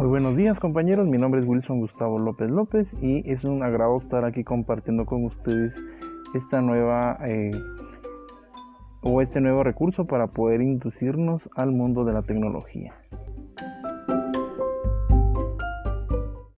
Muy buenos días compañeros, mi nombre es Wilson Gustavo López López y es un agrado estar aquí compartiendo con ustedes esta nueva eh, o este nuevo recurso para poder inducirnos al mundo de la tecnología.